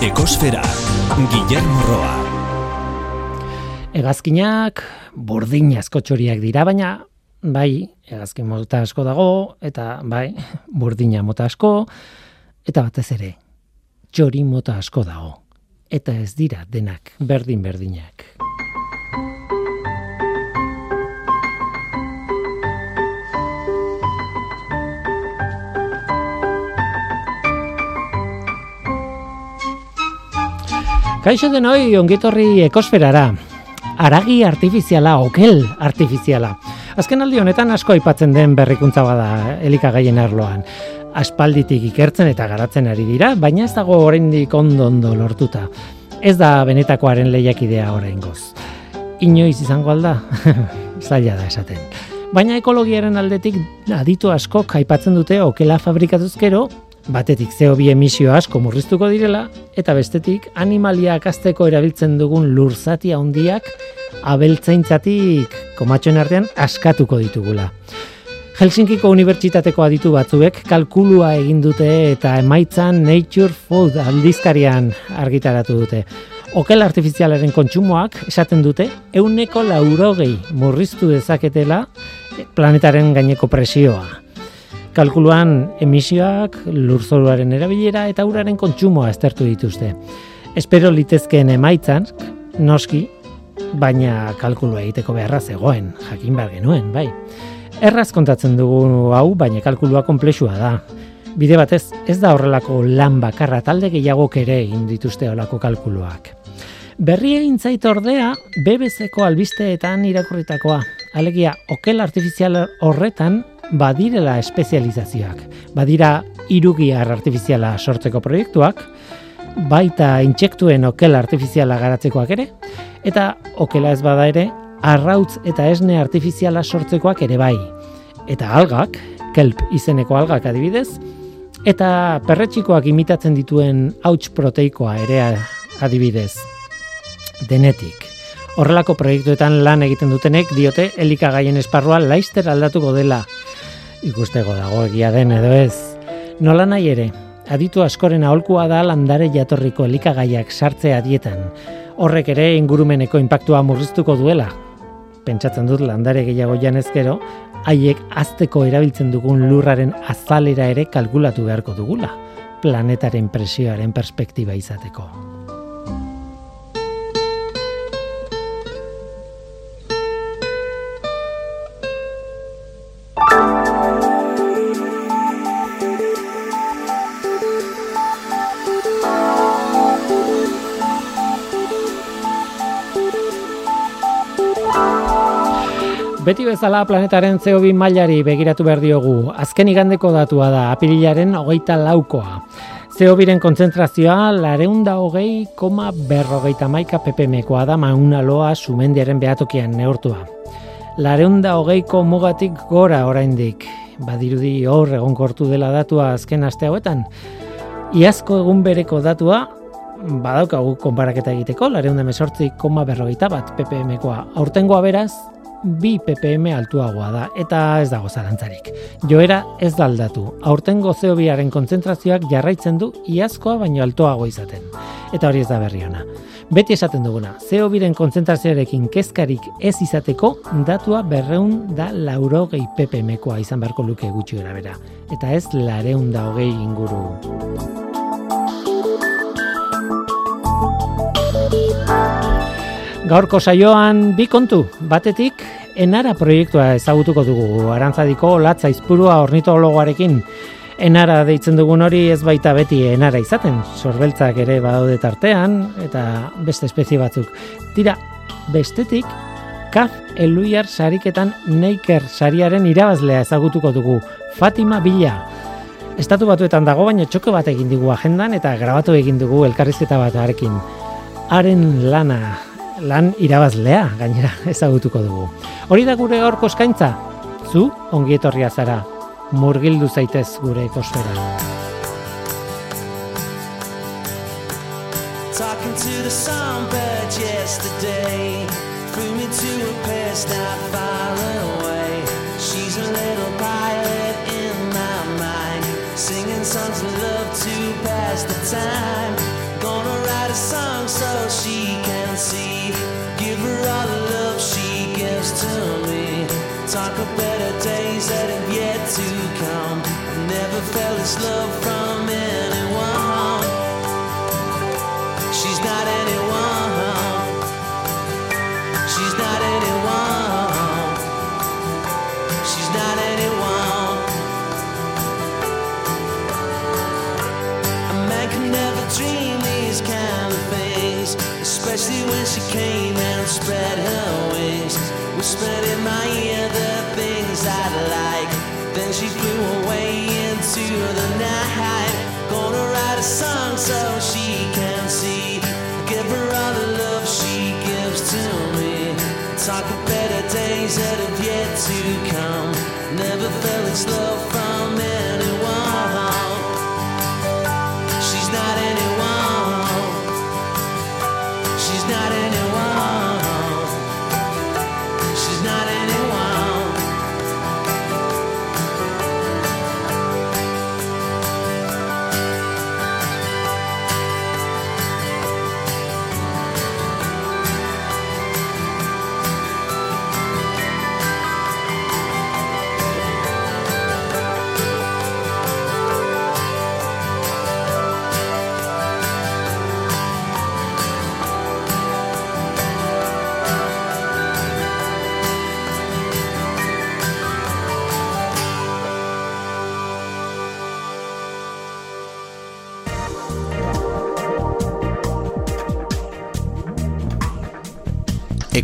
Ekosfera, Guillermo Roa. Egazkinak burdin asko txoriak dira, baina bai, egazkin mota asko dago, eta bai, burdina mota asko, eta batez ere, txori mota asko dago. Eta ez dira denak berdin-berdinak. Kaixo denoi ongitorri ekosferara. Aragi artifiziala, okel artifiziala. Azken aldi honetan asko aipatzen den berrikuntza bada elikagaien arloan. Aspalditik ikertzen eta garatzen ari dira, baina ez dago oraindik ondo ondo lortuta. Ez da benetakoaren lehiakidea oraingoz. Inoiz izango alda, zaila da esaten. Baina ekologiaren aldetik aditu asko aipatzen dute okela fabrikatuzkero batetik CO2 emisio asko murriztuko direla eta bestetik animalia akasteko erabiltzen dugun lurzati handiak abeltzaintzatik komatxoen artean askatuko ditugula. Helsinkiko unibertsitateko aditu batzuek kalkulua egin dute eta emaitzan Nature Food aldizkarian argitaratu dute. Okel artifizialaren kontsumoak esaten dute euneko laurogei murriztu dezaketela planetaren gaineko presioa kalkuluan emisioak, lurzoruaren erabilera eta uraren kontsumoa aztertu dituzte. Espero litezkeen emaitzan, noski, baina kalkulua egiteko beharra zegoen, jakin behar genuen, bai. Erraz kontatzen dugu hau, baina kalkulua komplexua da. Bide batez, ez da horrelako lan bakarra talde gehiagok ere egin dituzte olako kalkuluak. Berri egin zait ordea, BBC-ko albisteetan irakurritakoa. Alegia, okel artifizial horretan badirela espezializazioak. Badira irugiar artifiziala sortzeko proiektuak, baita intsektuen okel artifiziala garatzekoak ere, eta okela ez bada ere, arrautz eta esne artifiziala sortzekoak ere bai. Eta algak, kelp izeneko algak adibidez, eta perretxikoak imitatzen dituen hauts proteikoa ere adibidez. Denetik. Horrelako proiektuetan lan egiten dutenek diote elikagaien esparrua laister aldatuko dela ikusteko dago egia den edo ez. Nola nahi ere, aditu askoren aholkua da landare jatorriko elikagaiak sartzea dietan. Horrek ere ingurumeneko inpaktua murriztuko duela. Pentsatzen dut landare gehiago janezkero, haiek azteko erabiltzen dugun lurraren azalera ere kalkulatu beharko dugula, planetaren presioaren perspektiba izateko. Beti bezala planetaren CO2 mailari begiratu behar diogu. Azken igandeko datua da, apililaren hogeita laukoa. CO2-ren kontzentrazioa lareunda hogei koma berrogeita maika ppmkoa da mauna loa sumendiaren behatokian neurtua. Lareunda hogeiko mugatik gora oraindik. Badirudi hor egon kortu dela datua azken aste hauetan. Iazko egun bereko datua, badaukagu konparaketa egiteko, lareunda mesortzi koma berrogeita bat ppmkoa. Aurtengoa beraz, bi ppm altuagoa da eta ez dago zalantzarik. Joera ez da aldatu. Aurtengo CO2aren kontzentrazioak jarraitzen du iazkoa baino altuago izaten. Eta hori ez da berri ona. Beti esaten duguna, CO2ren kontzentrazioarekin kezkarik ez izateko datua berreun da lauro gehi ppmkoa izan beharko luke gutxi bera. Eta ez lareun da hogei inguru. Gaurko saioan bi kontu, batetik enara proiektua ezagutuko dugu, arantzadiko latza izpurua ornitologoarekin. Enara deitzen dugun hori ez baita beti enara izaten, sorbeltzak ere badaude tartean, eta beste espezie batzuk. Tira, bestetik, kaf eluiar sariketan neiker sariaren irabazlea ezagutuko dugu, Fatima Bila. Estatu batuetan dago, baina txoko bat egin digu agendan, eta grabatu egin dugu elkarrizketa bat arekin. Haren lana, lan irabazlea gainera ezagutuko dugu. Hori da gure gaurko eskaintza. Zu ongi etorria zara. Murgildu zaitez gure ekosfera. Talking to the songbird yesterday Flew me to a place not Talk of better days that have yet to come. I've never felt this love from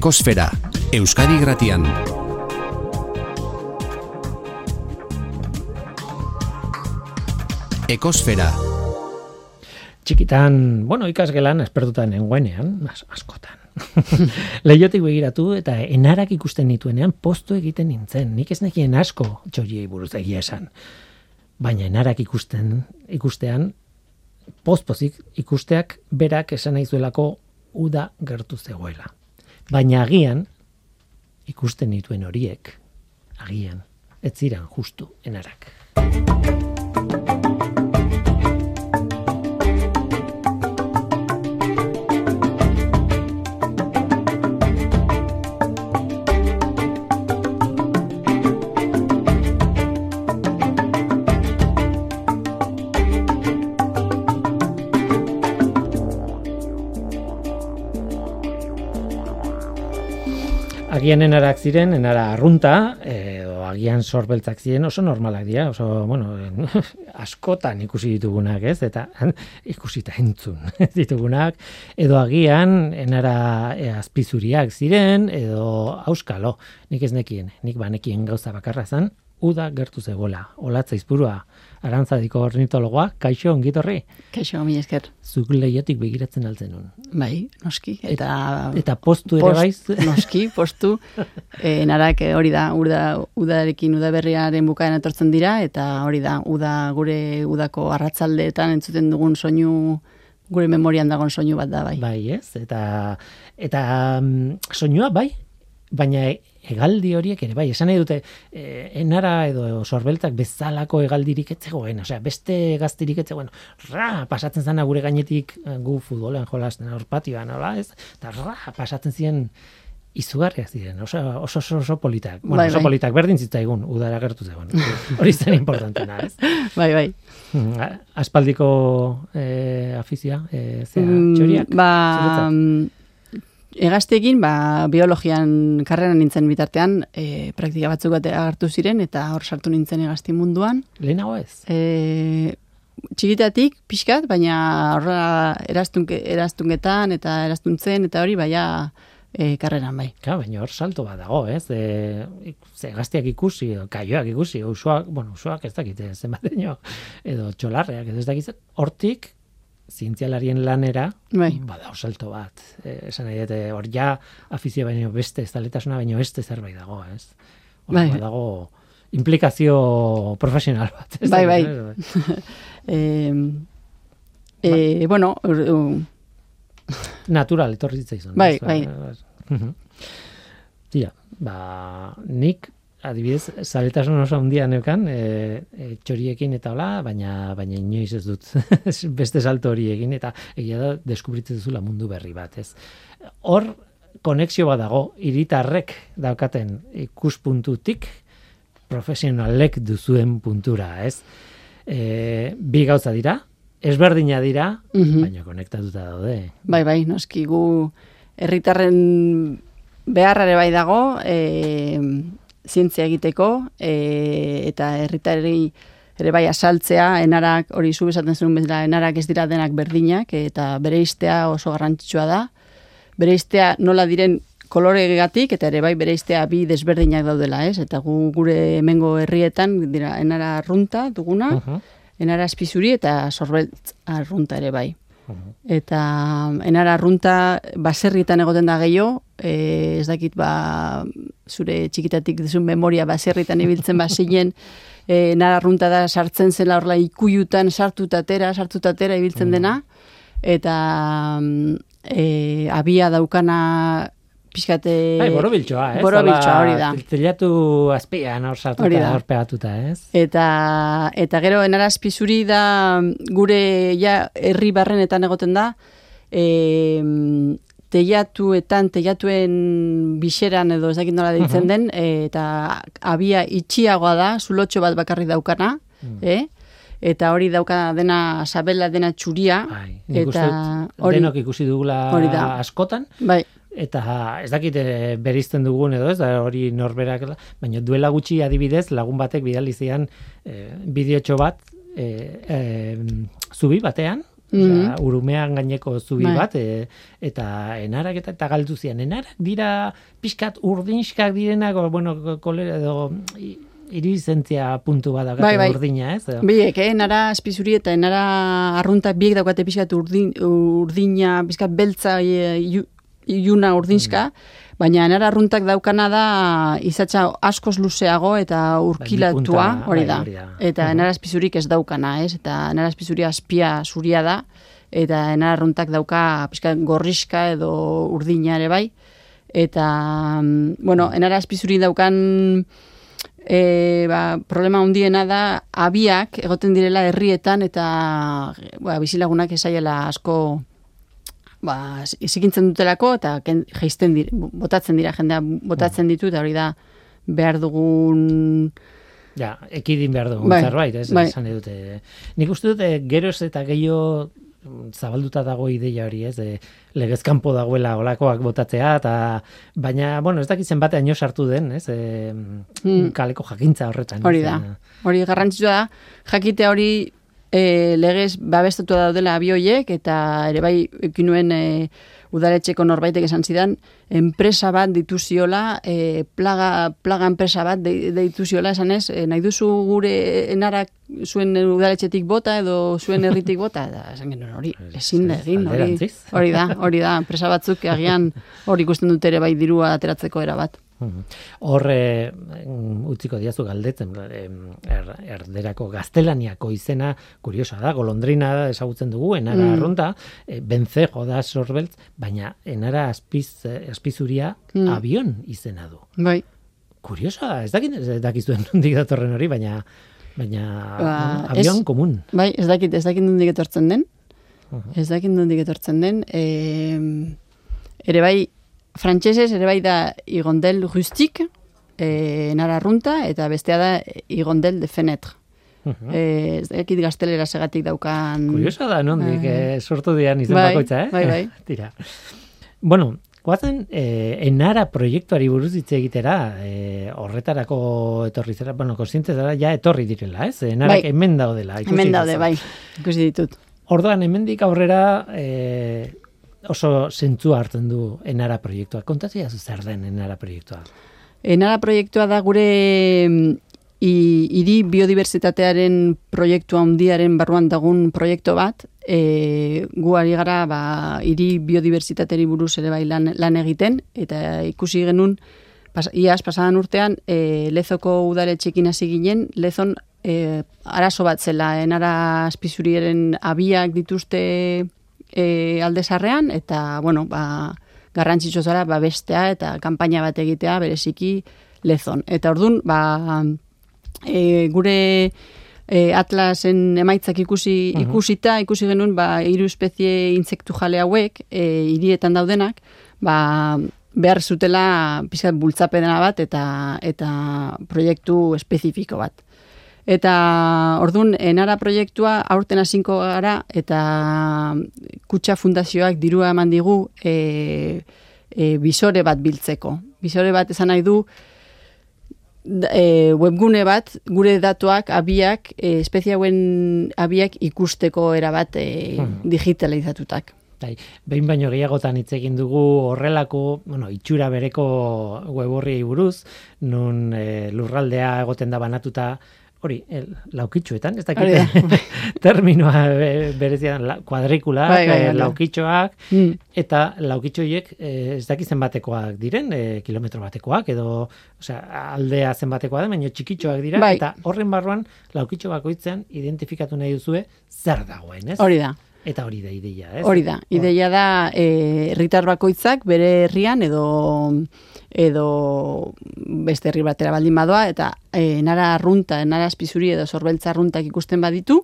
Ekosfera, Euskadi Gratian. Ekosfera, Txikitan, bueno, ikasgelan espertutan nengoenean, as, askotan. Leiotik begiratu eta enarak ikusten nituenean postu egiten nintzen. Nik ez nekien asko txoiei buruz egia esan. Baina enarak ikusten ikustean pozpozik ikusteak berak esan naizuelako uda gertu zegoela. Baina agian ikusten nituen horiek agian ez ziran justu enarak. Agian enarak ziren, enara arrunta, edo agian sorbeltzak ziren oso normalak dira, oso, bueno, en, askotan ikusi ditugunak, ez? Eta ikusita entzun ditugunak, edo agian enara e, azpizuriak ziren, edo auskalo, nik ez nekien, nik banekien gauza bakarra zen, uda gertu zegoela, olatza izpurua, arantzadiko ornitologoa, kaixo ongitorri, Kaixo, mi esker. zuk leiotik begiratzen altzen nun. Bai, noski. Eta, Eta postu ere baiz, noski, postu. E, narak eh, hori da, uda, udarekin udaberriaren bukaen etortzen dira, eta hori da, uda gure udako arratzaldeetan entzuten dugun soinu, gure memorian dagoen soinu bat da, bai. Bai, ez? Eta eta mm, soinua bai, baina e- hegaldi horiek ere bai, esan nahi dute e, enara edo sorbeltak bezalako hegaldirik ez zegoen, osea, beste gaztirik ez zegoen, ra, pasatzen zana gure gainetik eh, gu futbolean jolasten hor patioan, hola, ez? Eta ra, pasatzen ziren izugarriak ziren, oso, oso, oso, oso politak. Bueno, Bai, oso bai. politak berdin zitzaigun, udara gertu zegoen. Hori zen importantena, ez? Bai, bai. Mm, a- Aspaldiko eh, afizia, eh, zera, Mm, txoriak? Ba, zuretzat? Egazteekin, ba, biologian karreran nintzen bitartean, e, praktika batzuk bat agartu ziren, eta hor sartu nintzen egazti munduan. Lehenago ez? E, txikitatik, pixkat, baina horra eraztunke, eraztunketan eta eraztuntzen, eta hori, baina e, karreran bai. Ka, baina hor salto bat dago, ez? E, ze gaztiak ikusi, kaioak ikusi, usuak, bueno, usuak ez dakite zenbat edo, txolarreak, ez dakit, hortik zientzialarien lanera, Bai. bada salto bat. E, esan nahi dute, hor ja afizio baino beste, ez taletasuna baino beste zerbait dago, ez? Hor Bai. badago implikazio profesional bat. ez Bai, bai. ez? E, e, bueno, ur- u- natural etorri zitzaizun. Bai, ez? bai. Mhm. Tira, ba, nik adibidez, zaletasun oso handia neukan, e, e, txoriekin eta hola, baina baina inoiz ez dut beste salto hori egin, eta egia da, deskubritzen duzula mundu berri bat, ez. Hor, konexio bat dago, hiritarrek daukaten ikuspuntutik, profesionalek duzuen puntura, ez. E, bi gauza dira, ezberdina dira, Mhm. baina konektatuta daude. Bai, bai, noski gu herritarren beharrare bai dago, e, zientzia egiteko, e, eta herritarri ere bai asaltzea, enarak, hori zu esaten zenun bezala, enarak ez dira denak berdinak, eta bere oso garrantzitsua da. Bere nola diren koloregatik, eta ere bai bere bi desberdinak daudela, ez? Eta gu gure hemengo herrietan, dira, enara arrunta duguna, Mhm. enara azpizuri eta sorbeltz arrunta ere bai. Eta enara arrunta baserrietan egoten da gehiago, e, ez dakit ba, zure txikitatik duzun memoria baserrietan ibiltzen bazinen, e, enara arrunta da sartzen zela horla ikuiutan sartutatera, sartutatera ibiltzen dena, eta mm, e, abia daukana pixkate... Bai, borobiltxoa, ez? Borobiltxoa, hori da. Telatu azpian hor Hori sartuta, hor pegatuta, ez? Eta, eta gero enarazpi zuri da gure ja herri barrenetan egoten da e, teiatuetan, teiatuen bixeran edo ez dakit nola deitzen den eta abia itxiagoa da, zulotxo bat bakarrik daukana eh? eta hori dauka dena sabela dena txuria uste eta dut denok ikusi dugula hori da. askotan, bai, eta ez dakit eh, berizten dugun edo ez, da hori norberak, baina duela gutxi adibidez lagun batek bidali zian eh, bideotxo bat eh, eh, zubi batean, Osea, urumean gaineko zubi Bai. bat, e, eta enarak eta, eta galdu zian. Enarak dira pixkat urdinskak direnak, bueno, kolera edo irizentzia puntu bat daukate Bai, bai. urdina, ez? Biek, eh, nara espizuri eta nara arrunta biek daukate pixkat urdin, urdina, pixkat beltza e, iu- iluna urdinska, baina nara arruntak daukana da izatza askoz luzeago eta urkilatua, punta, hori bai, da. hori da. Eta nara espizurik ez daukana, ez? Eta nara espizuri azpia zuria da, eta nara arruntak dauka pixkat gorriska edo urdina ere bai. Eta, mm, bueno, enara espizuri daukan e, ba, problema handiena da abiak egoten direla herrietan eta ba, bizilagunak esaiela asko ba, izikintzen dutelako eta ken, jeisten dira, botatzen dira jendea botatzen ditu eta hori da behar dugun Ja, ekidin behar dugu Bai, zerbait, ez? bai. Esan dute. Nik uste dut, geroz eta gehiago mm, zabalduta dago ideia hori, ez? E, legezkanpo dagoela olakoak botatzea, eta baina, bueno, ez dakit zenbatean jo sartu den, ez? E, kaleko jakintza horretan. Hori da. Hori garrantzitsua da, jakite hori e, legez babestatu daudela abioiek eta ere bai ekinuen e, udaletxeko norbaitek esan zidan, enpresa bat dituziola, e, plaga, plaga enpresa bat de, dituziola, esan ez, e, nahi duzu gure enarak zuen udaletxetik bota edo zuen herritik bota, eta esan genuen hori, ezin da egin, hori, hori da, hori da, enpresa batzuk agian hori ikusten dute ere bai dirua ateratzeko era bat. Mhm. Hor eh, utziko diazu galdetzen em, er, erderako gaztelaniako izena kuriosa da, golondrina da ezagutzen dugu, enara Mm. arrunta, e, benzejo da sorbeltz, baina enara azpiz, eh, azpizuria Mm. avion izena du. Bai, Kuriosa da, ez dakit ez dakizuen nondik datorren hori, baina baina Ba, avion ez- komun. Bai, ez dakit, ez dakit nondik etortzen den. Ez dakit nondik etortzen den. E, ere bai, frantsesez ere bai da igondel rustik, e, nara arrunta, eta bestea da igondel de fenetre. Mhm. E, ez dakit gaztelera segatik daukan... Kuriosa da, nondik Bai. eh, sortu dian izen Bai, bakoitza, eh? bai, bai. Tira. Bueno, guazen, eh, enara proiektuari buruz hitz egitera, eh, horretarako etorri zera, bueno, konsiente zara, ja etorri direla, ez? Enarak Bai. hemen daudela. Hemen daude, bai, ikusi ditut. Orduan, hemendik aurrera eh, oso zentzua hartzen du enara proiektua. Kontatzea zer den enara proiektua. Enara proiektua da gure mm, hiri biodibertsitatearen proiektu handiaren barruan dagun proiektu bat, e, gu ari gara ba, hiri biodibertsitateri buruz ere bai lan, lan egiten, eta ikusi genuen, pas, iaz, pasadan urtean, e, lezoko udaletxekin hasi ginen, lezon e, arazo bat zela, enara azpizuriaren abiak dituzte e, aldezarrean, eta, bueno, ba, garrantzitsu zara, ba, bestea eta kanpaina bat egitea, bereziki, lezon. Eta ordun ba, e, gure e, atlasen emaitzak ikusi Mhm. ikusita, ikusi genuen ba, hiru espezie insektu jale hauek, e, hirietan daudenak, ba, behar zutela pizkat bultzapena bat eta eta proiektu espezifiko bat. Eta ordun enara proiektua aurten hasinko gara eta kutxa fundazioak dirua eman digu e, e, bisore bat biltzeko. Bisore bat esan nahi du e, webgune bat gure datuak abiak e, espezie hauen abiak ikusteko era bat e, Hmm. digitalizatutak. Bai, behin baino gehiagotan hitz egin dugu horrelako, bueno, itxura bereko web horri buruz, nun e, lurraldea egoten da banatuta hori, el, laukitxuetan, ez dakit da. terminoa e, berezian, la, kuadrikulak, Bai, bai, e, bai. laukitxoak, Mm. eta laukitxoiek e, ez dakit zenbatekoak diren, e, kilometro batekoak, edo osea, aldea zenbatekoa da, baina txikitxoak dira, Bai. eta horren barruan laukitxo bakoitzean identifikatu nahi duzue zer dagoen, ez? Hori da. Eta hori da ideia, ez? Hori da, ideia da eh, herritar bakoitzak bere herrian edo edo beste herri batera baldin badoa eta e, nara arrunta, nara azpizuri edo sorbeltza arruntak ikusten baditu,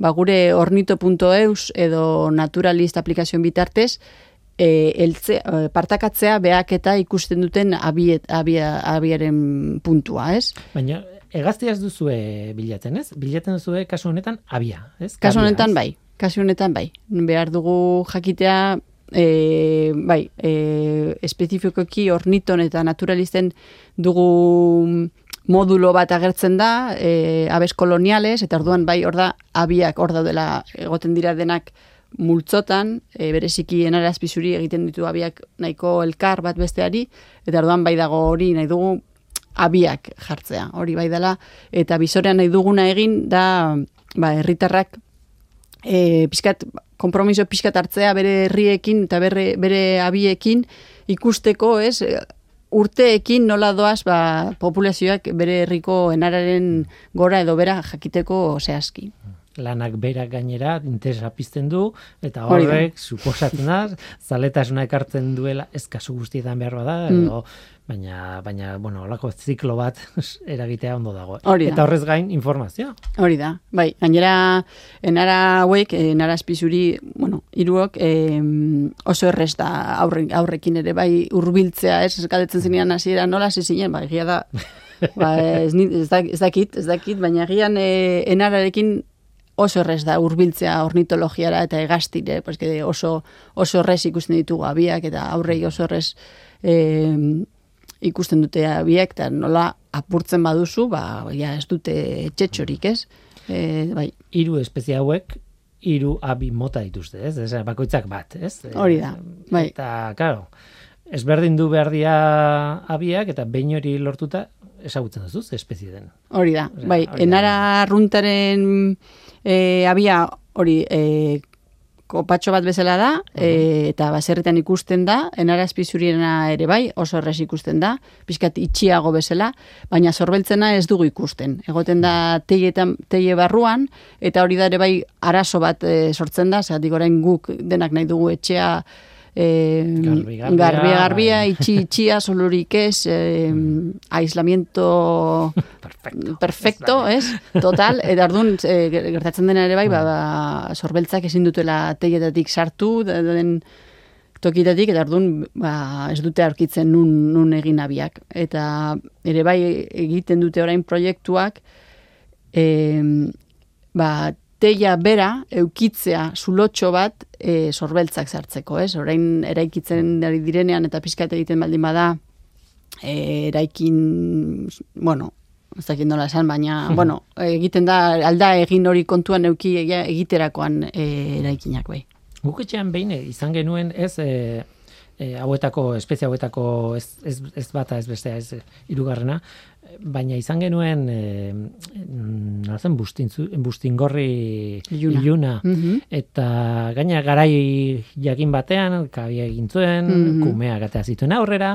ba gure ornito.eus edo naturalist aplikazioen bitartez e, eltze, e, partakatzea beak eta ikusten duten abiet, abia, abiaren puntua, ez? Baina hegaztia ez duzue bilatzen, ez? Bilatzen duzue kasu honetan abia, ez? Kasu honetan bai, kasu honetan bai. Behar dugu jakitea e, bai, e, espezifikoki orniton eta naturalisten dugu modulo bat agertzen da, e, abes koloniales, eta orduan bai, hor da, abiak hor daudela egoten dira denak multzotan, e, bereziki enara azpizuri egiten ditu abiak nahiko elkar bat besteari, eta orduan bai dago hori nahi dugu abiak jartzea, hori bai dela, eta bizorean nahi duguna egin da, ba, herritarrak e, pixkat, kompromiso pixkat hartzea bere herriekin eta bere, bere abiekin ikusteko, ez, urteekin nola doaz ba, populazioak bere herriko enararen gora edo bera jakiteko zehazki. Lanak berak gainera interesa pizten du, eta horrek, suposatzen da, zaletasuna ekartzen duela, ez kasu guztietan behar bada, Mm. Baina, baina, bueno, olako ziklo bat eragitea ondo dago. Hori da. Eta horrez gain, informazioa. Hori da, bai, gainera enara hauek, enara azpizuri, bueno, iruok, em, oso errez da aurre, aurrekin ere, bai, hurbiltzea, ez, galdetzen zinean hasiera nola hasi zinen, bai, egia da, ba, ez, ez, dak- ez dakit, ez dakit, baina egian e, enararekin oso errez da hurbiltzea ornitologiara eta egastire, porque oso, oso errez ikusten ditugu abiak eta aurrei oso errez em, ikusten dute abiak, eta nola apurtzen baduzu, ba, ja, ez dute txetxorik, ez? E, bai, Hiru espezie hauek, hiru abi mota dituzte, ez? Ez, bakoitzak bat, ez? Hori da, bai. Eta, claro, ezberdin du behar dira abiak, eta behin hori lortuta, ezagutzen duzu, ze espezie den. hori da. Bai, hori da. enara arruntaren e, abia hori e, kopatxo bat bezala da, e, eta baserritan ikusten da, enara azpizuriena ere bai, oso errez ikusten da, pixkat itxiago bezala, baina sorbeltzena ez dugu ikusten. Egoten da teietan, teie barruan, eta hori da ere bai arazo bat e, sortzen da, zeratik orain guk denak nahi dugu etxea e, Garbi, garbia, garbia, garbia, bai. itxi, itxia, solurik ez, e, aislamiento Perfecto. perfecto, ez? Total, eta orduan e, gertatzen dena ere bai, ba, ba, sorbeltzak ezin dutela teietatik sartu, den tokitatik, eta orduan ba, ez dute aurkitzen nun, nun egin abiak. Eta ere bai egiten dute orain proiektuak, e, ba, teia bera eukitzea zulotxo bat e, sorbeltzak sartzeko, ez? Orain eraikitzen ari direnean eta pizkat egiten baldin bada e, eraikin, bueno, ez dakit nola esan, baina, bueno, egiten da, alda egin hori kontuan euki egiterakoan e, eraikinak, bai. Guk etxean behin eh, izan genuen ez e, e, hauetako, espezie hauetako ez, ez, ez bata ez bestea ez eh, hirugarrena, baina izan genuen e, nola zen bustintzu, bustingorri Iluna. iluna. Mhm. Eta gaina garai jakin batean, kabia egin zuen, Mhm. kumeak atea zituen aurrera,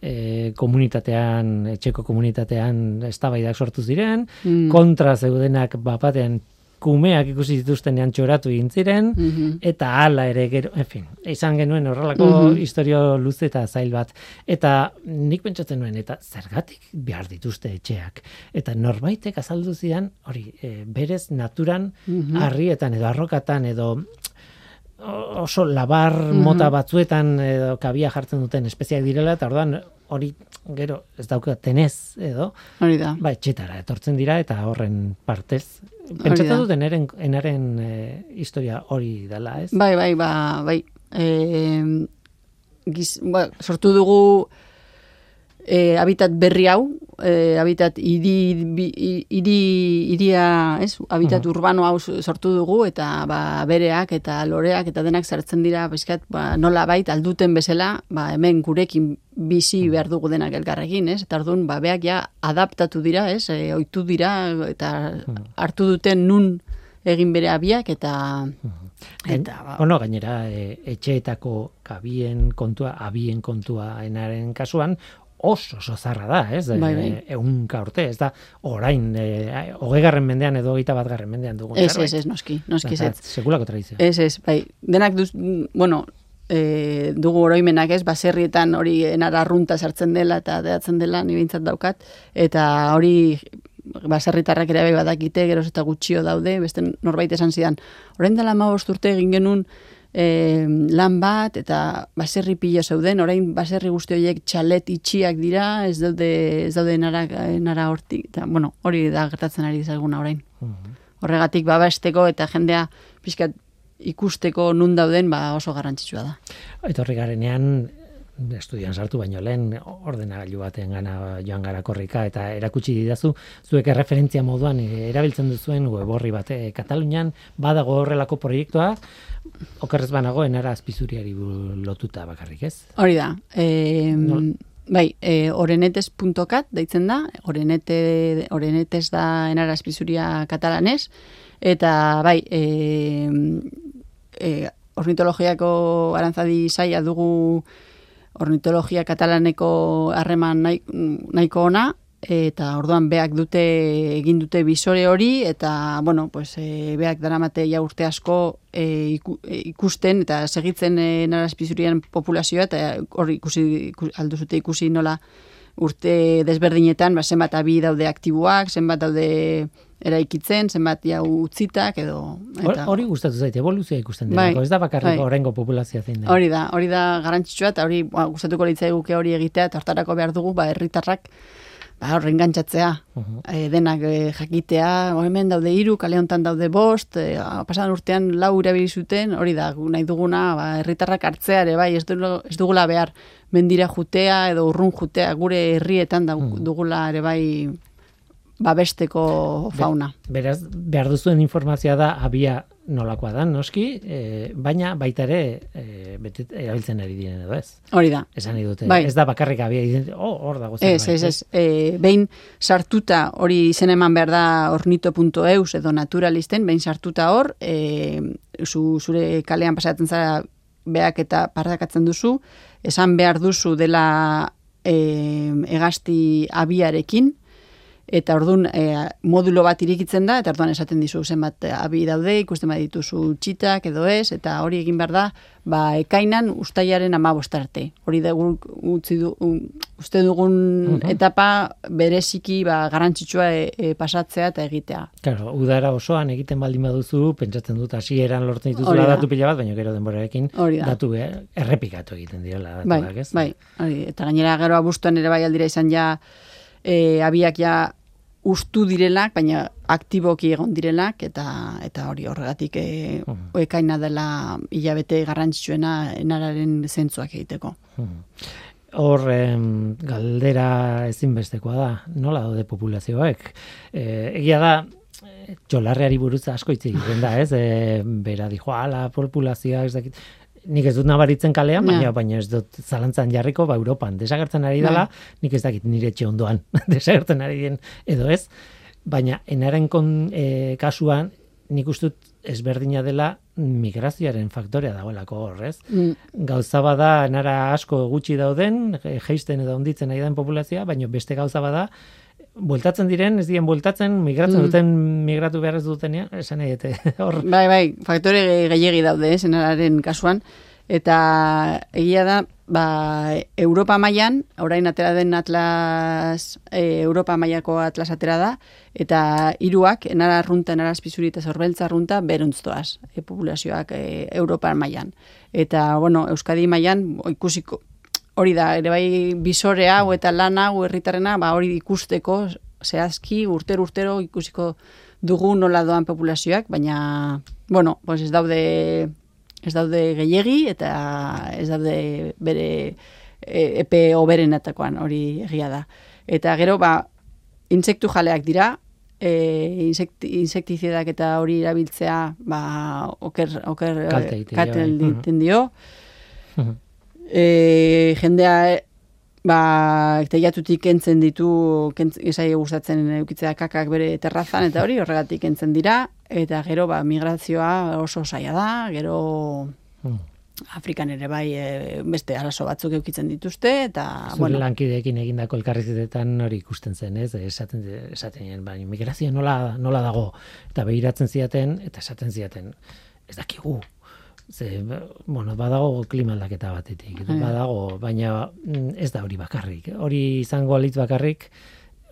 e, komunitatean, etxeko komunitatean eztabaidak sortu ziren, Mm. kontra zeudenak bapaten kumeak ikusi dituztenean txoratu egin ziren, Mhm. eta hala ere gero, en fin, izan genuen horrelako Mhm. historio luze eta zail bat. Eta nik pentsatzen nuen, eta zergatik behar dituzte etxeak. Eta norbaitek azaldu zidan, hori, e, berez naturan, Mhm. harrietan edo arrokatan edo oso labar Mhm. mota batzuetan edo kabia jartzen duten espeziak direla, eta orduan hori gero ez daukatenez edo, Hori da. ba, etxetara etortzen dira eta horren partez. Pentsatzen dut enaren, enaren e, historia hori dela, ez? Bai, bai, ba, bai. E, giz, ba, sortu dugu e, habitat berri hau, e, habitat iri, bi- i- iri, iria, ez, habitat urbano hau sortu dugu, eta ba, bereak eta loreak eta denak sartzen dira, bizkat, ba, nola bait, alduten bezala, ba, hemen gurekin bizi behar dugu denak elkarrekin, ez? Eta orduan, ba, beak ja adaptatu dira, ez? E, oitu dira, eta hartu duten nun egin bere abiak, eta... Eta, ba, Ono, gainera, e, etxeetako kabien kontua, abien kontua enaren kasuan, oso oso zarra da, ez? Bai, bai. E, ehunka urte, ez da, orain, e, hogeigarren mendean edo hogeita bat garren mendean dugun. Ez, ez, ez, noski, noski ez. Sekulako tradizioa. Ez, ez, bai, denak duz, bueno, e, dugu oroimenak ez, baserrietan hori enara arrunta sartzen dela eta deatzen dela, ni behintzat daukat, eta hori baserritarrak ere bai badakite, geroz eta gutxio daude, beste norbait esan zidan. Orain dela ma urte egin genuen e, lan bat, eta baserri pila zeuden, orain baserri guzti horiek txalet itxiak dira, ez daude, ez daude nara, nara hortik, eta, bueno, hori da gertatzen ari zaiguna orain. Horregatik babesteko eta jendea pixkat ikusteko nun dauden ba oso garrantzitsua da. Etorri garenean, estudian sartu baino lehen ordenagailu baten gana joan gara korrika eta erakutsi didazu zuek erreferentzia moduan eh, erabiltzen duzuen web orri bat eh, Katalunian badago horrelako proiektua okerrez banago enara azpizuriari lotuta bakarrik, ez? Hori da. E, bai, e, orenetes.cat deitzen da, orenete, orenetes da enara espizuria katalanez, eta bai, e, e, ornitologiako arantzadi saia dugu ornitologia katalaneko harreman nahi, nahiko ona, eta orduan beak dute egin dute bisore hori eta bueno pues e, beak daramate ja urte asko e, e, ikusten eta segitzen e, narazpizurien populazioa eta hori ikusi iku- aldu ikusi nola urte desberdinetan ba, zenbat abi daude aktiboak, zenbat daude eraikitzen, zenbat ja utzitak edo eta Hori gustatu zait, evoluzioa ikusten Bai, delako, ez da bakarrik bai. oraingo populazioa zein den. Hori da, hori da garrantzitsua eta hori ba, gustatuko litzaiguke hori egitea eta hortarako behar dugu ba herritarrak ba hor engantzatzea. Mhm. E, denak e, jakitea, o, hemen daude hiru, kale hontan daude bost, e, pasadan urtean lau erabili zuten, hori da nahi duguna, ba herritarrak hartzea ere bai, ez, dugu, ez dugula behar mendira jutea edo urrun jutea gure herrietan da, dugula ere bai babesteko fauna. Beraz, behar duzuen informazioa da abia nolakoa da, noski, e, baina baita ere e, betet, erabiltzen ari diren edo ez. Hori da. Esan dute, Bai. ez da bakarrik abia, oh, hor dago Ez, ez, ez. E, behin sartuta, hori izen eman behar da ornito.eus edo naturalisten, behin sartuta hor, e, zu, zure kalean pasatzen zara beak eta pardakatzen duzu, esan behar duzu dela e, egazti abiarekin, eta ordun e, modulo bat irikitzen da, eta orduan esaten dizu zenbat abi daude, ikusten badituzu txitak edo ez, eta hori egin behar da, ba, ekainan ustaiaren amabost arte. Hori da utzi du, uste dugun etapa bereziki ba, garrantzitsua e, e, pasatzea eta egitea. Claro, udara osoan egiten baldin baduzu, pentsatzen dut hasieran lortzen dituzula da. datu pila bat, baina gero denborarekin datu eh, errepikatu egiten direla Bai, datuak, ez? bai, hori, eta gainera gero abuztuan ere bai aldira izan ja e, abiak ja ustu direlak, baina aktiboki egon direlak, eta eta hori horregatik e, Mhm. ekaina dela hilabete garrantzitsuena enararen zentzuak egiteko. Hor em, galdera ezinbestekoa da, nola daude populazioek? E, egia da, txolarreari buruz asko hitz egiten da, ez? E, bera dijo, ala, populazioa, ez dakit, nik ez dut nabaritzen kalean, baina, Ja. baina ez dut zalantzan jarriko, ba, Europan desagertzen ari Bai. dela, nik ez dakit nire etxe ondoan desagertzen ari den, edo ez, baina enaren kon, e, kasuan, nik uste dut ezberdina dela migrazioaren faktorea dagoelako horrez Mm, gauza bada nara asko gutxi dauden, je- jeisten edo onditzen ari den populazioa, baina beste gauza bada bueltatzen diren, ez dien bueltatzen, migratzen Mm. duten, migratu behar ez dutenean, esan dute, hor, Bai, bai, faktore gehiegi daude, eh, senararen kasuan. Eta egia da, ba, Europa mailan, orain atera den atlas, e, Europa mailako atlas atera da, eta hiruak enara arrunta, enara azpizuri eta zorbeltza arrunta beruntz e, populazioak e, Europa mailan. Eta, bueno, Euskadi mailan ikusiko, hori da, ere bai bisore hau eta lan hau herritarrena, ba, hori ikusteko, zehazki, urtero urtero ikusiko dugu nola doan populazioak, baina, bueno, pues ez daude ez daude gehiegi eta ez daude bere e, epe oberenetakoan hori egia da. Eta gero, ba, insektu jaleak dira, e, insekt, insektizidak eta hori erabiltzea, ba, oker, oker Kalte egiten dio, kalte bai. E, jendea ba, teilatutik kentzen ditu, kentz, esai gustatzen eukitzea kakak bere terrazan, eta hori horregatik kentzen dira, eta gero ba, migrazioa oso zaila da, gero Mhm. Afrikan ere bai e, beste arazo batzuk eukitzen dituzte, eta, Zure bueno, lankideekin egindako elkarrizketetan hori ikusten zen, ez? Esaten esaten bai, migrazioa nola nola dago eta begiratzen ziaten eta esaten ziaten ez dakigu. Ze, bueno, badago klima aldaketa batetik, Bai. badago, baina mm, ez da hori bakarrik. Hori izango alitz bakarrik,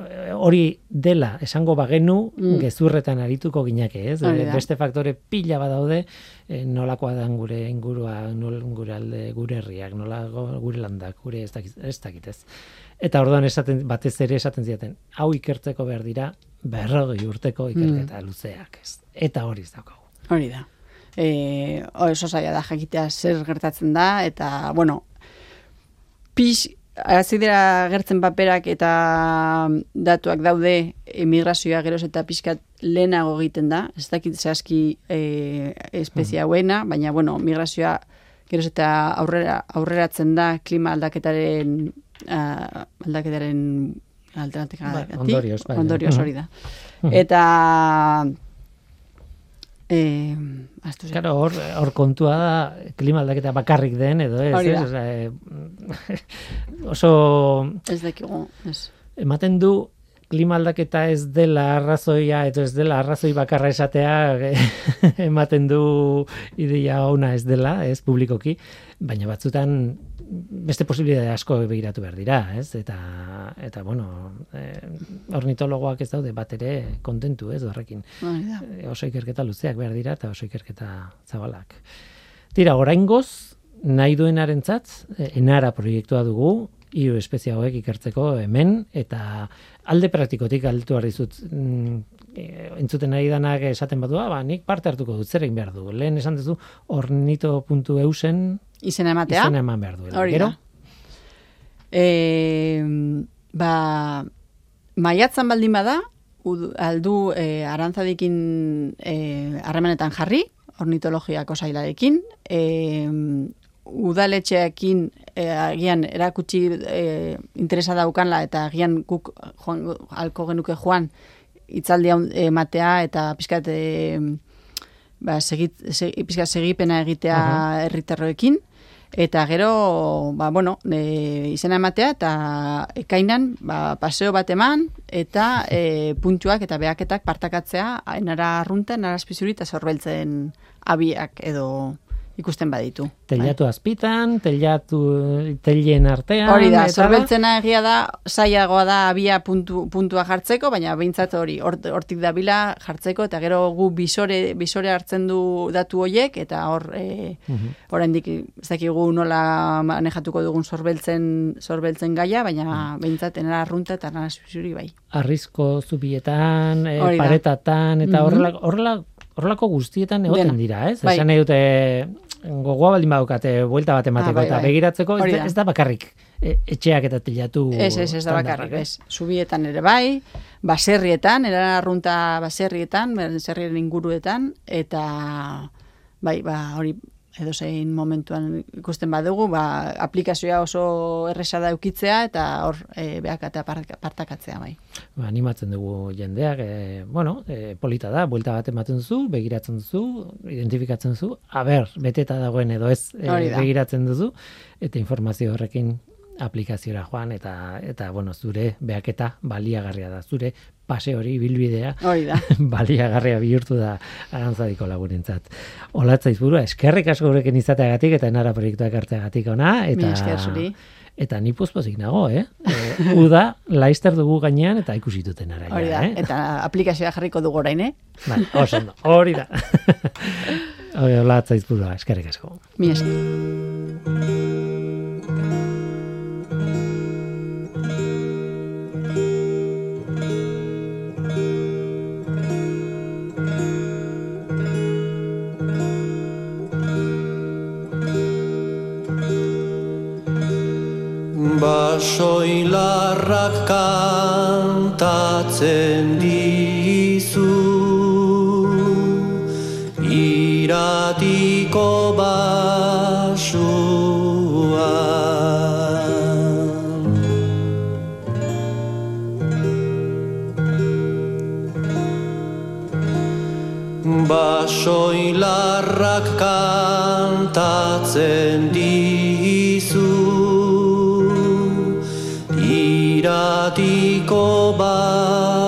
eh, hori dela esango bagenu Mm. gezurretan arituko ginake, ez? Da. Beste faktore pila badaude eh, nolakoa dan gure ingurua, nol, gure alde, gure herriak, nola gure landak, gure ez dakit, ez dakit ez. Eta orduan esaten batez ere esaten ziaten, hau ikertzeko behar dira berrogei urteko ikerketa luzeak, ez. Eta hori ez daukagu. hori da. E, oso zaila da jakitea zer gertatzen da, eta, bueno, pix, hasi dira gertzen paperak eta datuak daude emigrazioa geroz eta pixkat lehenago egiten da, ez dakit zehazki e, espezia hauena, baina, bueno, migrazioa geroz eta aurrera, aurreratzen da klima aldaketaren ah, aldaketaren Bai, ondorioz, bai. ondorioz Mhm. hori da. Eta eh, astu. Claro, hor, hor kontua da klima aldaketa bakarrik den edo ez, ez? da. Osea, eh, oso Ez dakigu, ez. ematen du klima aldaketa ez dela arrazoia edo ez dela arrazoi bakarra esatea eh, ematen du ideia ona ez dela, ez publikoki, baina batzutan beste posibilitate asko begiratu behar dira, ez? Eta eta bueno, eh, ornitologoak ez daude bat ere kontentu, ez horrekin. E, oso ikerketa luzeak behar dira eta oso ikerketa zabalak. Tira, oraingoz nahi duenarentzat e, enara proiektua dugu hiru espezie hauek ikertzeko hemen eta alde praktikotik altu dizut mm, e, entzuten nahi danak esaten badua, ba, nik parte hartuko dut zer egin behar du. Lehen esan duzu ornito.eusen Izena ematea. izena eman behar duela. Hori Gero, da. E, ba, maiatzan baldin bada, aldu e, arantzadikin e, harremanetan jarri, ornitologiako zailarekin, e, udaletxeekin e, agian erakutsi e, interesa daukanla eta agian guk joan, alko genuke joan hitzaldia ematea eta pizkat e, ba, segit, segi, pizkat segipena egitea herritarroekin. Eta gero ba, bueno, e, izena ematea eta ekainan ba, paseo bat eman eta e, puntxuak eta behaketak partakatzea enara arrunta, enara azpizuri eta zorbeltzen abiak edo ikusten baditu. Telatu azpitan, telatu telien artean. Hori da, eta zorbeltzena egia da, zailagoa da abia puntu, puntua jartzeko, baina behintzat hori, hort- hortik dabila jartzeko, eta gero gu bisore, bisore hartzen du datu hoiek, eta hor, e, Mhm. oraindik ez dakigu nola manejatuko dugun sorbeltzen, sorbeltzen gaia, baina behintzat enara arrunta eta enara zuri bai. arrizko zubietan, e, da. paretatan, eta Mhm. horrela, horrela, horrelako guztietan egoten Dena. dira, ez? Bai. Esan nahi dute, gogoa baldin badukate, buelta bat emateko, Ah, bai, eta bai. begiratzeko, ez da, ez da bakarrik e, etxeak eta telatu Ez, ez, ez da bakarrik, ez. Zubietan ere bai, baserrietan, eran arrunta baserrietan, baserrien inguruetan, eta bai, ba, hori edozein momentuan ikusten badugu, ba, aplikazioa oso erresa da eukitzea, eta hor e, behak partakatzea bai. Ba, animatzen dugu jendeak, e, bueno, e, polita da, buelta bat ematen duzu, begiratzen duzu, identifikatzen duzu, aber, beteta dagoen edo ez e, da. begiratzen duzu, eta informazio horrekin aplikaziora joan eta eta bueno, zure beaketa baliagarria da. Zure pase hori bilbidea Hori da. baliagarria bihurtu da arantzadiko lagurentzat. Olatzaiz burua, eskerrik asko gurekin izateagatik eta enara proiektuak hartzeagatik ona. Eta, Mi. Eta ni pozpozik nago, eh? E, uda, laister dugu gainean eta ikusi duten ara. Hori da. eh? Eta aplikazioa jarriko dugu orain, eh? Bai, oso hori da. Hori, olatzaiz burua, eskerrik asko. Mi esker. Basoilarrak kantatzen dizu. Iratiko basuan Basoilarrak kantatzen dizu Iratiko basuan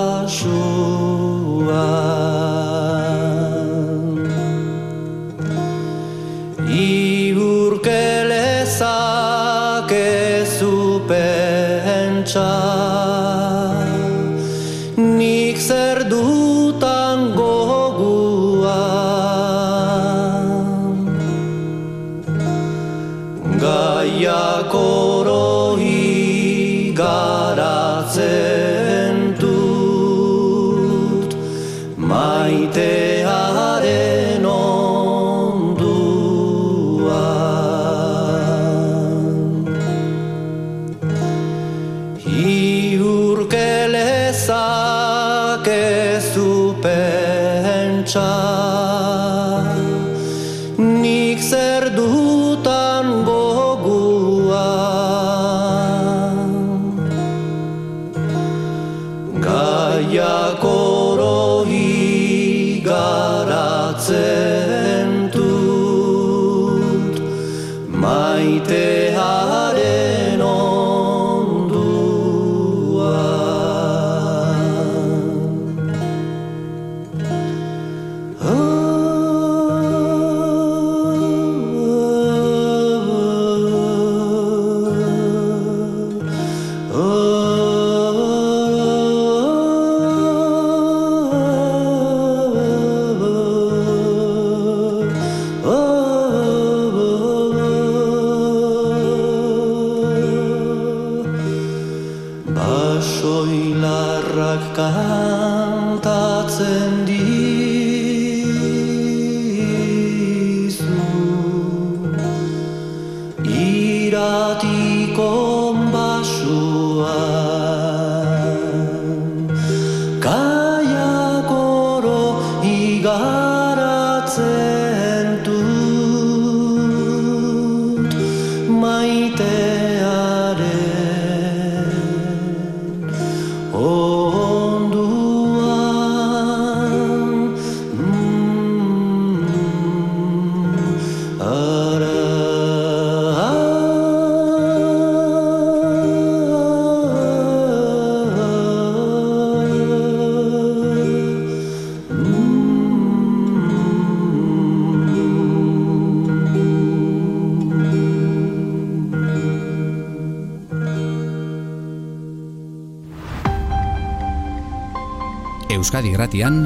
Euskadi Gratian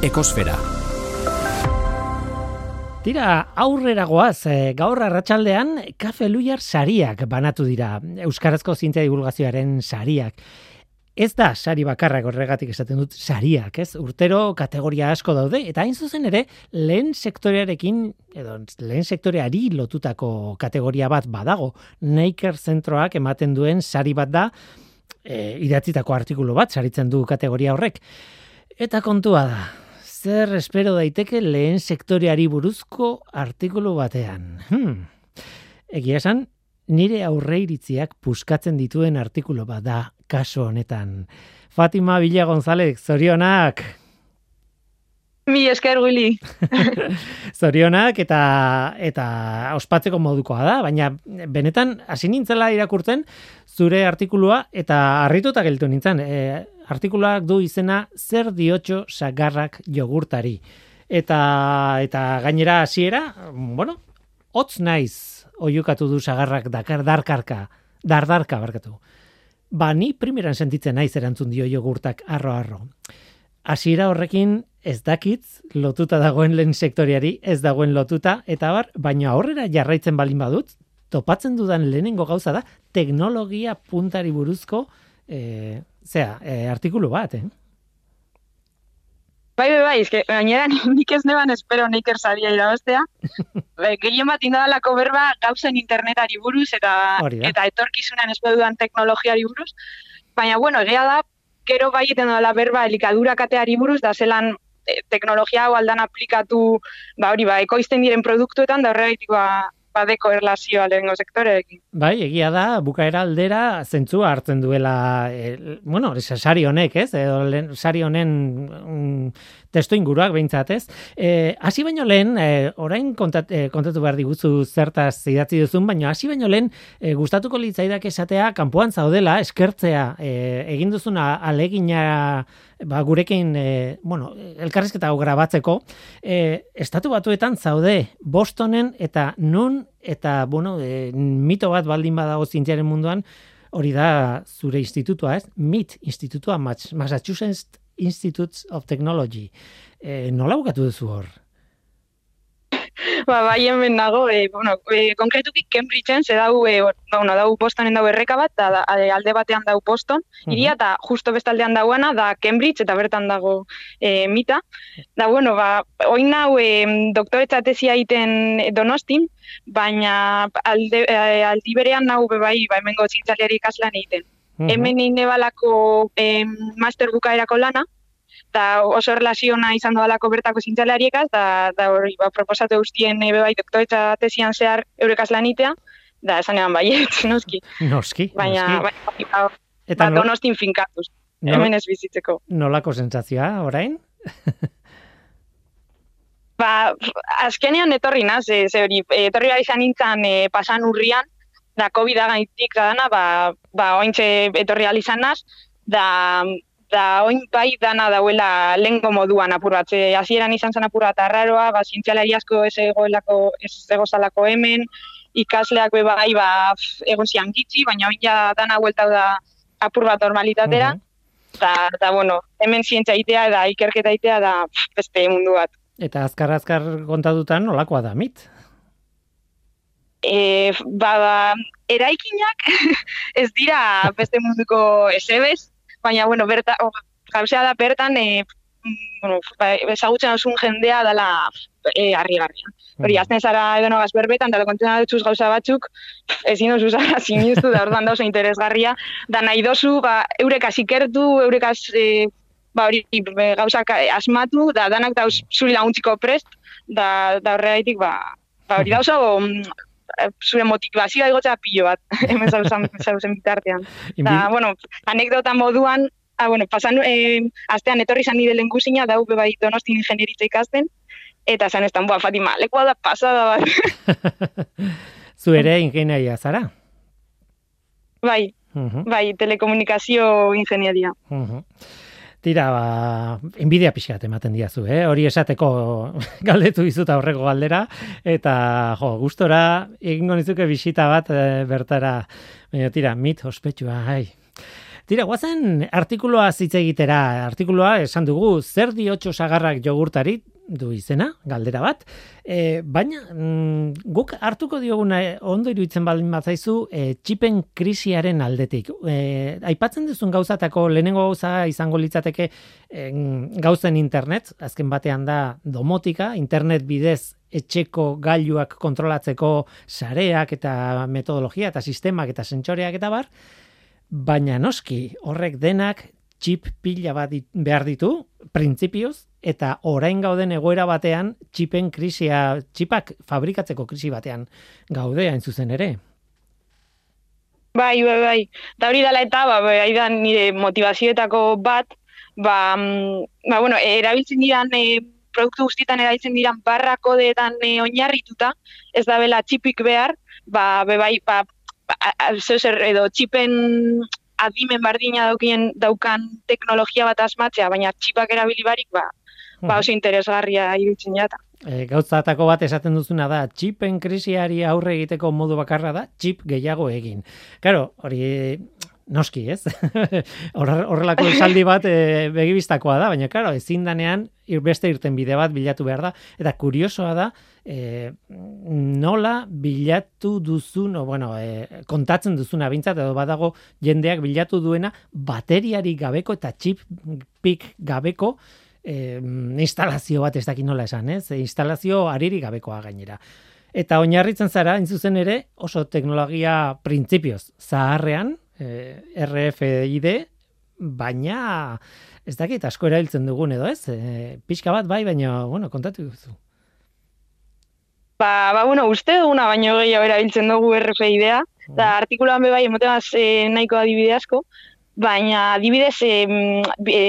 Ekosfera. Tira, aurrera goaz, eh, gaur arratsaldean kafe luiar sariak banatu dira, Euskarazko zintea divulgazioaren sariak. Ez da sari bakarrak horregatik esaten dut sariak, ez? Urtero kategoria asko daude, eta hain zuzen ere, lehen sektorearekin, edo lehen sektoreari lotutako kategoria bat badago, Naker zentroak ematen duen sari bat da, e, idatzitako artikulu bat saritzen du kategoria horrek. Eta kontua da, zer espero daiteke lehen sektoreari buruzko artikulu batean. Hmm. Egia esan, nire aurreiritziak puskatzen dituen artikulu bat da kaso honetan. Fatima Villa González, zorionak! Mi esker Willy. Zorionak eta eta ospatzeko modukoa da, baina benetan hasi nintzela irakurtzen zure artikulua eta harrituta gelditu nintzen. E, artikuluak du izena zer diotxo sagarrak jogurtari. Eta eta gainera hasiera, bueno, hotz naiz oiukatu du sagarrak dakar darkarka, dardarka barkatu. Ba, ni primeran sentitzen naiz erantzun dio jogurtak arro-arro. Hasiera horrekin ez dakitz lotuta dagoen lehen sektoriari, ez dagoen lotuta, eta bar, baina aurrera jarraitzen balin badut, topatzen dudan lehenengo gauza da, teknologia puntari buruzko, e, zera, e, artikulu bat, eh? Bai, bai, bai, eske, gainera nik ez neban espero neiker saria irabaztea. Bai, gehien bat indadalako berba gauzen internetari buruz eta eta etorkizunan espero dudan teknologiari buruz. Baina, bueno, egia da, gero bai eten dela berba elikadura kateari buruz, da zelan teknologia hau aldan aplikatu, ba hori, ba, ekoizten diren produktuetan, da horregaitik ba, badeko erlazioa lehengo sektoreekin. Bai, egia da, bukaera aldera zentzua hartzen duela, e, bueno, sari honek, ez? Edo sari honen mm, testu inguruak behintzat, ez? E, hasi baino lehen, e, orain kontat, e, kontatu behar diguzu zertaz idatzi duzun, baina hasi baino lehen e, gustatuko litzaidak esatea kanpoan zaudela, eskertzea, e, egin duzuna alegina ba, gurekin, e, bueno, elkarrizketa hau grabatzeko, e, estatu batuetan zaude, Bostonen eta nun, eta, bueno, e, mito bat baldin badago zientziaren munduan, hori da zure institutua, ez? MIT institutua, Mas- Massachusetts Institutes of Technology. E, nola bukatu duzu hor? Ba, bai hemen nago, e, bueno, e, konkretuki Cambridgeen ze dau, e, bueno, dau Bostonen dau erreka bat, da, alde batean dau Boston, iria, eta justo bestaldean dauana da Cambridge, eta bertan dago e, mita. Da, bueno, ba, oin nau e, doktoretza tesia egiten donostin, baina alde, e, aldi berean nau bai, ba, hemengo zintzaliari ikaslan egiten. Mhm. Hemen egin nebalako em, master bukaerako lana, eta oso erlaziona izan dudalako bertako zintzalariekaz, da, da hori, ba, proposatu guztien ebe bai doktoretza tesian zehar eurekaz lanitea, da esan eban baiet, noski. Noski, Baina, noski. bai, ba, Eta ba, no- donostin finkatuz, no- hemen ez bizitzeko. nolako sentsazioa orain? Ba, azkenean etorri naz, e, ze hori, etorri bai izan nintzen e, pasan urrian, da COVID gaitik da dana, ba, ba ointxe etorri izan naz, da, da oin bai dana dauela lengo moduan apur bat. Ze, hasieran izan zen apur bat arraroa, ba, zientzialari asko ez egoelako, ez egozalako hemen, ikasleak be bai, ba, egon zian gitxi, baina oin ja dana hueltau da apur bat normalitatera, Mhm. eta, eta bueno, hemen zientzia itea da ikerketa itea da beste mundu bat. Eta azkar azkar kontatutan nolakoa da mit? E, ba, eraikinak ez dira beste munduko esebez, baina, bueno, berta, o, gauzea da bertan, e, mm, bueno, ba, ezagutzen duzun jendea dela e, harrigarria. Hori, Mhm. azten zara edonogaz berbetan, eta kontzen dutxuz gauza batzuk, ezin dozu zara sinistu, da orduan dauza interesgarria, da nahi dozu, ba, eurekaz ikertu, eurekaz, e, ba, hori, gauzak asmatu, da danak dauz zuri laguntziko prest, da, da horregaitik, ba, ba, hori dauza, mm, zure motivazioa igotzea pilo bat, hemen zauzan, zauzen bitartean. Da, bueno, anekdota moduan, ah, bueno, pasan, eh, astean etorri izan nire lengusina, da UB bai donostin ingenieritza ikasten, eta zan estan, boa, Fatima, lekua da pasada bat. Zu ere ingenieria zara? bai, Mhm. bai, telekomunikazio ingenieria. Mhm. Tira, ba, inbidia pixkat ematen diazu, eh? Hori esateko galdetu dizuta aurreko galdera, eta, jo, gustora egingo nizuke bisita bat eh, bertara, baina tira, mit ospetsua, ai. Tira, guazen artikuloa hitz egitera, artikuloa esan dugu, zer diotxo sagarrak jogurtari, du izena, galdera bat, e, baina mm, guk hartuko dioguna eh, ondo iruditzen baldin batzaizu e, txipen krisiaren aldetik. E, aipatzen duzun gauzatako lehenengo gauza izango litzateke en, gauzen internet, azken batean da domotika, internet bidez etxeko gailuak kontrolatzeko sareak eta metodologia eta sistemak eta sentsoreak eta bar, baina noski horrek denak txip pila bat behar ditu, printzipioz, eta orain gauden egoera batean txipen krisia, txipak fabrikatzeko krisi batean gaude hain zuzen ere. Bai, bai, bai. Da hori dela eta, ba, bai, da nire motivazioetako bat, ba, mm, ba bueno, erabiltzen diran e, produktu guztietan erabiltzen diran barra kodeetan e, oinarrituta, ez da bela txipik behar, ba, bebai, ba, ba, a- a- zeu zer, edo txipen adimen bardina daukien daukan teknologia bat asmatzea, baina txipak erabili barik, ba, ba oso interesgarria iruditzen jata. E, gauzatako bat esaten duzuna da, txipen krisiari aurre egiteko modu bakarra da, txip gehiago egin. Karo, hori noski, ez? Horre- Horrelako esaldi bat e, begibistakoa da, baina karo, ezin danean ir- beste irten bide bat bilatu behar da, eta kuriosoa da, e, nola bilatu duzun, o, bueno, e, kontatzen duzuna bintzat, edo badago jendeak bilatu duena, bateriari gabeko eta txipik gabeko e, instalazio bat ez dakit nola esan, ez? E, instalazio ariri gabekoa gainera. Eta oinarritzen zara, zuzen ere, oso teknologia printzipioz zaharrean, e, RFID, baina ez dakit asko erabiltzen dugun edo ez? E, pixka bat bai, baina, bueno, kontatu duzu. Ba, ba, bueno, uste duguna baino gehiago erabiltzen dugu RFID-a, da artikuloan be bai emotegaz e, nahiko adibide asko, baina adibidez e, e,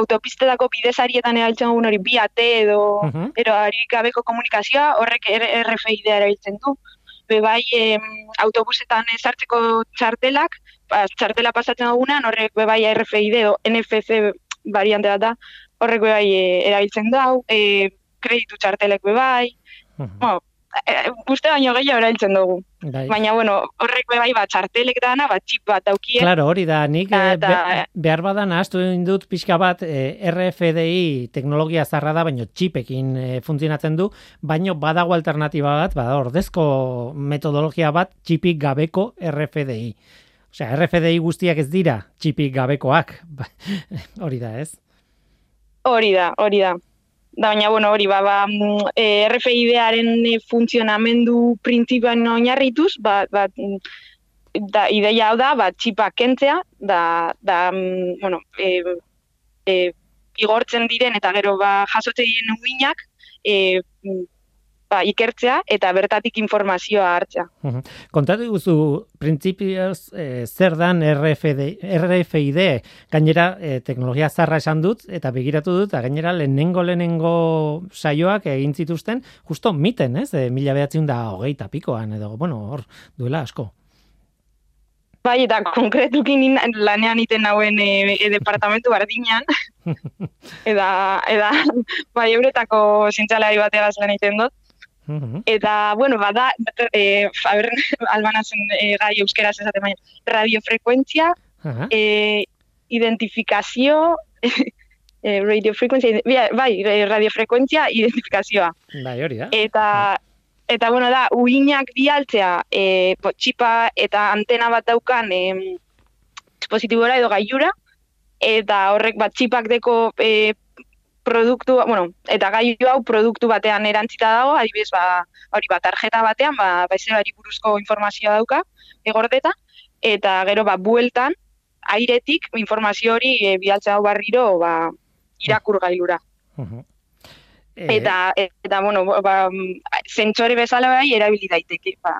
autopistetako bidezarietan erabiltzen dugun hori bi ate edo Mhm. ero harik gabeko komunikazioa horrek R- RFID erabiltzen du. Be bai em, autobusetan sartzeko txartelak, ba, txartela pasatzen dugunean horrek be bai RFID edo NFC variante bat da, horrek be bai eh, erabiltzen du, e, kreditu txartelek be bai, Mhm. bueno, e, uste baino gehiago erabiltzen dugu. Bai. Baina, bueno, horrek bai bat txartelek dana, bat txip bat daukie. Claro, hori da, nik eh, be, behar badan ahaztu dut pixka bat eh, RFDI teknologia zarra da, baino txipekin eh, funtzionatzen du, baino badago alternatiba bat, bada ordezko metodologia bat txipik gabeko RFDI. Osea, RFDI guztiak ez dira txipik gabekoak. Ba, hori da, ez? Hori da, hori da. Da, baina, bueno, hori, ba, ba, mm, e, RFID-aren e, funtzionamendu printzipioan oinarrituz, ba, ba, mm, da, ideia hau da, ba, txipa kentzea, da, da mm, bueno, e, e, igortzen diren eta gero ba, jasotzen diren uinak, e, ba, ikertzea eta bertatik informazioa hartzea. Kontatu guzu printzipioz eh, zer dan RFD, RFID, gainera eh, teknologia zarra esan dut eta begiratu dut, eta gainera lehenengo lehenengo saioak egin zituzten, justo miten, ez? E, mila behatzen da hogeita pikoan, edo, bueno, hor, duela asko. Bai, eta konkretukin lanean iten nauen e, e, departamentu bardinan, eta, eta bai, euretako zientzialari bategaz lan egiten dut. Mhm. Eta, bueno, bada, e, a ber, albanazen e, gai euskeraz esaten baina, radiofrekuentzia, e, identifikazio, e, radiofrekuentzia, bai, bai, radiofrekuentzia identifikazioa. Bai, hori da. Eta, eta bueno, da, uinak bialtzea, e, po, txipa eta antena bat daukan e, dispositibora edo gailura, eta horrek bat txipak deko e, produktu, bueno, eta gailu hau produktu batean erantzita dago, adibidez, ba, hori bat tarjeta batean, ba, baizebari buruzko informazioa dauka, egordeta, eta gero, ba, bueltan, airetik informazio hori e, bidaltzea hau barriro, ba, irakur gailura. Mhm. Eh, Eta, eta bueno, ba, zentsore bezala bai erabili daiteke. Ba,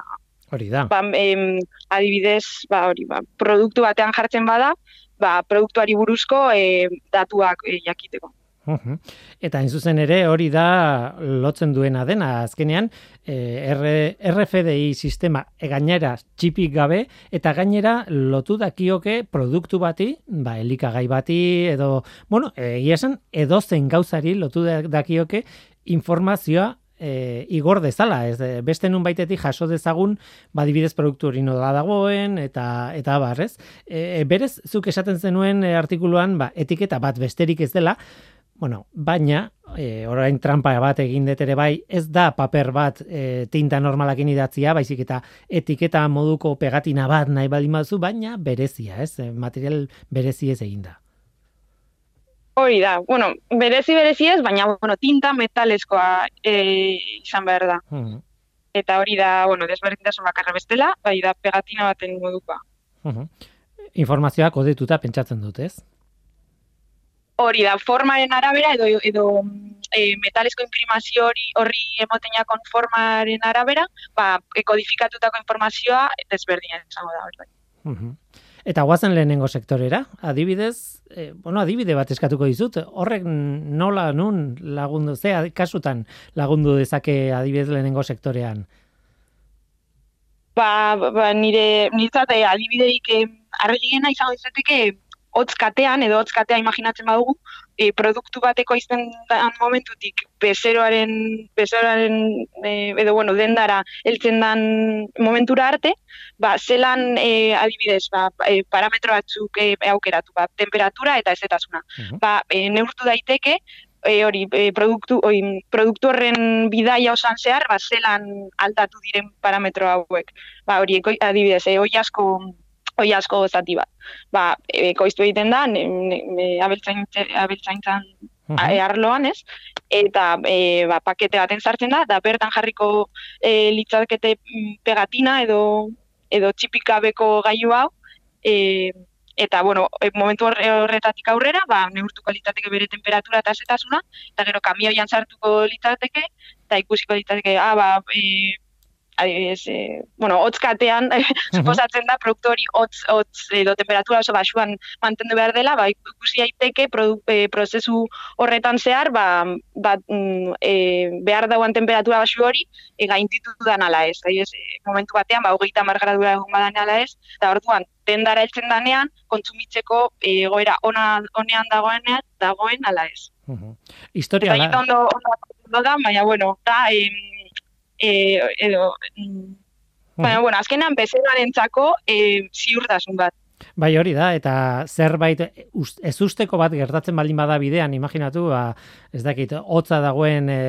hori da. ba, em, adibidez, ba, hori, ba, produktu batean jartzen bada, ba, produktuari buruzko e, datuak e, jakiteko. Mhm. Eta hain zuzen ere hori da lotzen duena dena azkenean eh, R, RFDI sistema e, gainera txipik gabe eta gainera lotu dakioke produktu bati, ba elikagai bati edo bueno, egia esan edozein gauzari lotu da- dakioke informazioa e, igor dezala, ez beste nun baitetik jaso dezagun, badibidez produktu hori nola dagoen, eta eta bar, ez? E, berez, zuk esaten zenuen e, artikuluan, ba, etiketa bat besterik ez dela, Bueno, baina, e, orain trampa bat egin dut ere bai, ez da paper bat e, tinta normalakin idatzia, baizik eta etiketa moduko pegatina bat nahi baldin baduzu, baina berezia, ez? E, Material berezi ez egin da. Hori da, bueno, berezi berezi ez, baina bueno, tinta metalezkoa e, izan behar da. Mhm, Eta hori da, bueno, desberdintasun bakarra bestela, bai da pegatina baten modukoa. mhm. Informazioa kodetuta pentsatzen dut, ez? Hori da, formaren arabera edo, edo e, metalezko imprimazio hori horri emotenakon formaren arabera, ba, e, kodifikatutako informazioa desberdina izango da hori. Mhm. Eta guazen lehenengo sektorera, adibidez, e, bueno, adibide bat eskatuko dizut, horrek nola nun lagundu, ze kasutan lagundu dezake adibidez lehenengo sektorean? Ba, ba nire, nire adibideik eh, argiena izango izateke hotz katean, edo hotz katea imaginatzen badugu, e, produktu bateko izten dan momentutik bezeroaren, bezeroaren e, edo bueno, dendara heltzen dan momentura arte, ba, zelan e, adibidez, ba, e, parametro batzuk e, aukeratu, ba, temperatura eta ezetasuna. Uh Ba, e, neurtu daiteke, e, hori e, produktu, oi, produktu horren bidaia osan zehar, ba, zelan aldatu diren parametro hauek. Ba, hori, adibidez, e, oi asko hoi asko zati bat. Ba, e, koiztu egiten da, ne, ne, abeltzaintzan uh arloan ez, eta e, ba, pakete baten sartzen da, da bertan jarriko e, litzakete mm, pegatina edo edo txipikabeko gaiu hau, e, eta bueno, e, momentu horretatik aurrera, ba, neurtuko litzateke bere temperatura eta zetasuna, eta gero kamioian sartuko litzateke, eta ikusiko litzateke, ah, ba, e, adibidez, e, bueno, hotz katean, suposatzen da, produktu hori hotz, hotz edo temperatura oso basuan mantendu behar dela, ba, ikusi daiteke e, prozesu horretan zehar, ba, ba, e, behar dauan temperatura basu hori, e, gainditu dan ala ez. Adibidez, e, momentu batean, ba, hogeita margradura egon badan ala ez, eta orduan, dendara heltzen danean, kontsumitzeko e, goera ona, onean dagoenean, dagoen ala ez. Historia da. Ondo, ondo, da, baina, bueno, da, e, edo, mm, baina, bueno, azkenean bezeroaren txako e, ziurtasun bat. Bai hori da, eta zerbait ez usteko bat gertatzen baldin bada bidean, imaginatu, ba, ez dakit, hotza dagoen e,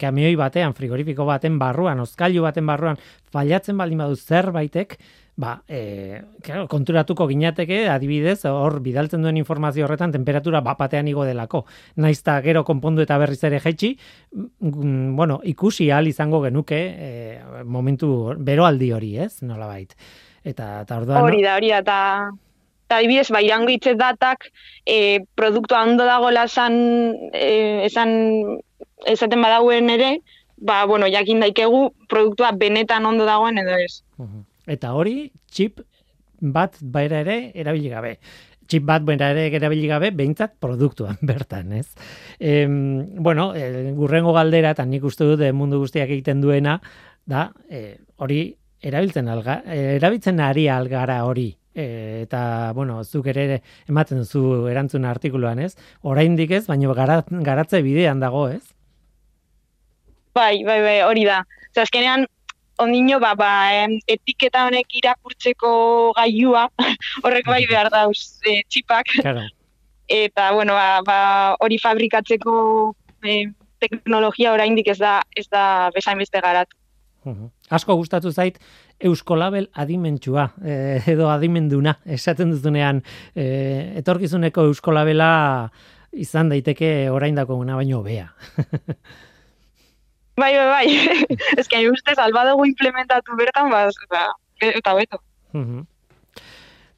kamioi batean, frigorifiko baten barruan, ozkailu baten barruan, fallatzen baldin badu zerbaitek, ba, e, claro, konturatuko ginateke, adibidez, hor bidaltzen duen informazio horretan temperatura bapatean igo delako. Naizta gero konpondu eta berriz ere jaitsi, mm, bueno, ikusi ahal izango genuke e, momentu beroaldi hori, ez? Nola bait. Eta, eta orduan... Hori da, hori da, eta... Eta adibidez, ba, irango datak, e, produktua ondo dago esan, e, esan, esaten badauen ere, ba, bueno, jakin daikegu, produktua benetan ondo dagoen edo ez. Eta hori, chip bat baira ere erabili gabe. Chip bat baira ere erabili gabe, behintzat produktuan bertan, ez? E, bueno, e, gurrengo galdera, eta nik uste dut mundu guztiak egiten duena, da, e, hori erabiltzen alga, erabiltzen ari algara hori. E, eta, bueno, zuk ere ematen duzu erantzuna artikuluan, ez? Oraindik ez, baina garatze bidean dago, ez? Bai, bai, bai, hori da. Zaskenean, ondino ba, ba etiketa honek irakurtzeko gailua horrek bai behar dauz e, txipak eta bueno ba, ba, hori fabrikatzeko e, teknologia oraindik ez da ez da bezain beste garatu Asko gustatu zait Euskolabel adimentsua e, edo adimenduna esaten duzunean e, etorkizuneko Euskolabela izan daiteke oraindako una baino bea Bai, bai, bai. Ez que uste salba dugu implementatu bertan, ba, ba eta beto.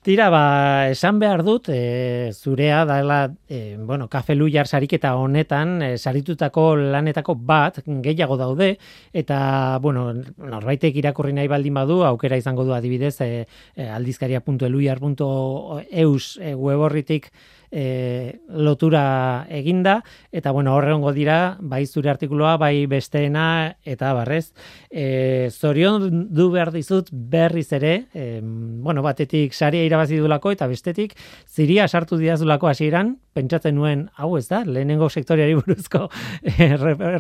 Tira, ba, esan behar dut, e, zurea dela, e, bueno, kafe lujar sariketa honetan, e, saritutako lanetako bat, gehiago daude, eta, bueno, norbaitek irakurri nahi baldin badu, aukera izango du adibidez, e, e, aldizkaria.elujar.eus e, weborritik e, lotura eginda eta bueno horrengo dira bai zure artikulua bai besteena eta barrez e, zorion du behar dizut berriz ere e, bueno batetik saria irabazi dulako eta bestetik ziria sartu diazulako hasieran pentsatzen nuen hau ez da lehenengo sektoriari buruzko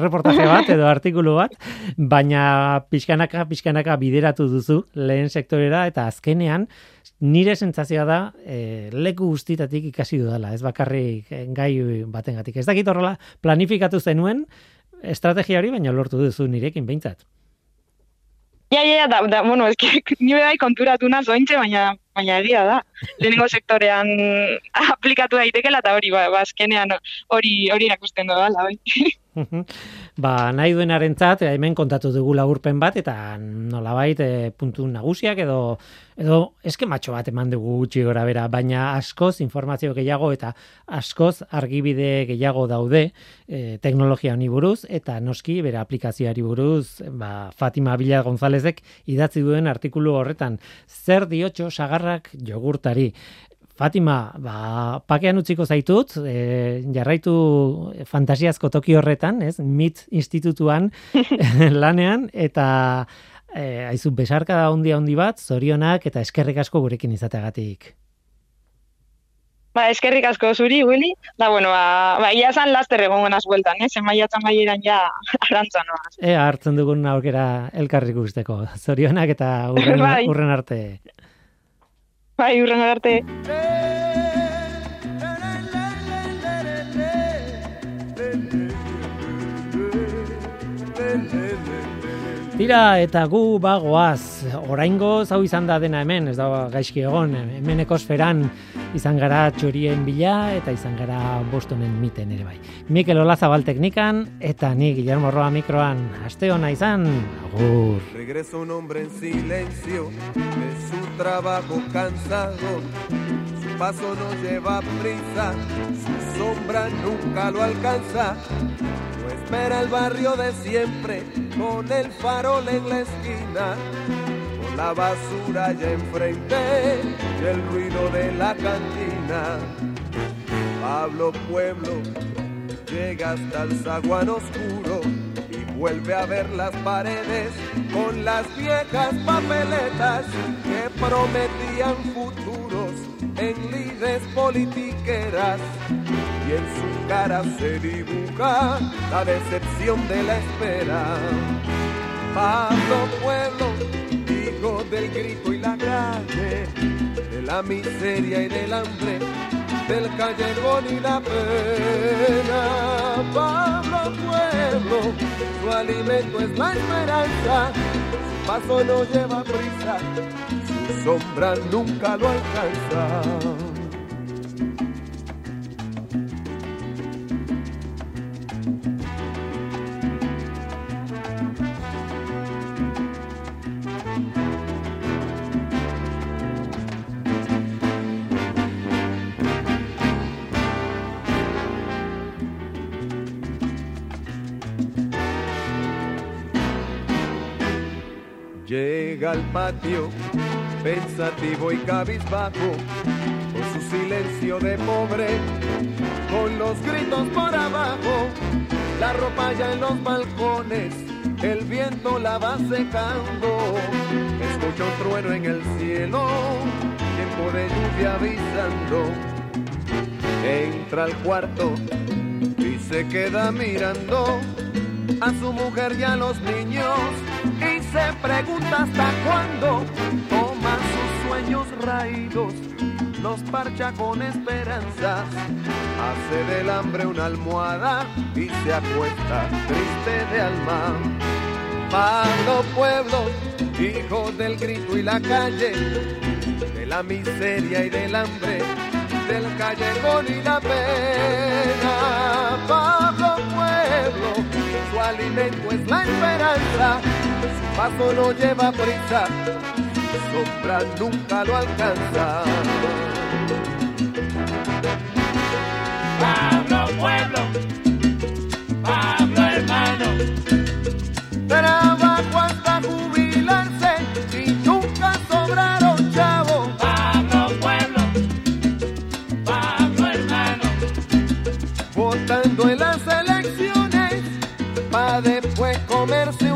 reportaje bat edo artikulu bat baina pixkanaka pixkanaka bideratu duzu lehen sektorera eta azkenean nire sentsazioa da e, leku guztitatik ikasi dudala, ez bakarrik eh, gai batengatik. Ez dakit horrela planifikatu zenuen estrategia hori, baina lortu duzu nirekin behintzat. Ja, ja, da, da, bueno, ez nire bai konturatu nazo baina, baina egia da. Lehenengo sektorean aplikatu daitekela eta hori, ba, ba hori hori erakusten da, bai. Ba, nahi duenarentzat hemen kontatu dugu laburpen bat eta nolabait e, puntu nagusiak edo edo eskematxo bat eman dugu gutxi gora bera, baina askoz informazio gehiago eta askoz argibide gehiago daude e, teknologia honi buruz eta noski bere aplikazioari buruz ba, Fatima Bila Gonzálezek idatzi duen artikulu horretan. Zer diotxo sagarrak jogurtari Fatima, ba, pakean utziko zaitut, e, jarraitu fantasiazko toki horretan, ez, MIT institutuan lanean, eta e, aizu besarka da hundi handi bat, zorionak eta eskerrik asko gurekin izateagatik. Ba, eskerrik asko zuri, Willy. Da, bueno, ba, ba ia zan laster egon gonaz bueltan, eh? Zen maiatzen maieran ja arantzan noaz. E, hartzen dugun aukera elkarrik usteko. Zorionak eta urren, Bai. urren arte. Bai, urren arte. Tira eta gu bagoaz, oraingo hau izan da dena hemen, ez da gaizki egon, hemen ekosferan izan gara txorien bila eta izan gara bostonen miten ere bai. Mikel Olazabal teknikan eta ni Guillermo Roa mikroan, aste hona izan, agur. Regresa un hombre en silencio de su trabajo cansado. Paso no lleva prisa, su sombra nunca lo alcanza. No espera el barrio de siempre con el farol en la esquina. Con la basura ya enfrente y el ruido de la cantina. Pablo Pueblo llega hasta el zaguán oscuro y vuelve a ver las paredes con las viejas papeletas que prometían futuros en lides politiqueras y en su cara se dibuja la decepción de la espera. Pablo Pueblo, hijo del grito y la calle, de la miseria y del hambre, del callejón y la pena. Pablo Pueblo, su alimento es la esperanza, su paso no lleva prisa, sombra nunca lo alcanza. Llega al patio, pensativo y cabizbajo, con su silencio de pobre, con los gritos por abajo, la ropa ya en los balcones, el viento la va secando, escucha un trueno en el cielo, tiempo de lluvia avisando, entra al cuarto y se queda mirando a su mujer y a los niños y se pregunta hasta cuándo sueños raídos, los parcha con esperanzas, hace del hambre una almohada y se acuesta triste de alma. Pablo Pueblo, hijo del grito y la calle, de la miseria y del hambre, del callejón y la pena. Pablo Pueblo, su alimento es la esperanza, su paso no lleva prisa, sombra nunca lo alcanza. Pablo Pueblo, Pablo hermano, Trabajo hasta jubilarse y nunca sobraron chavos. Pablo Pueblo, Pablo hermano, votando en las elecciones para después comerse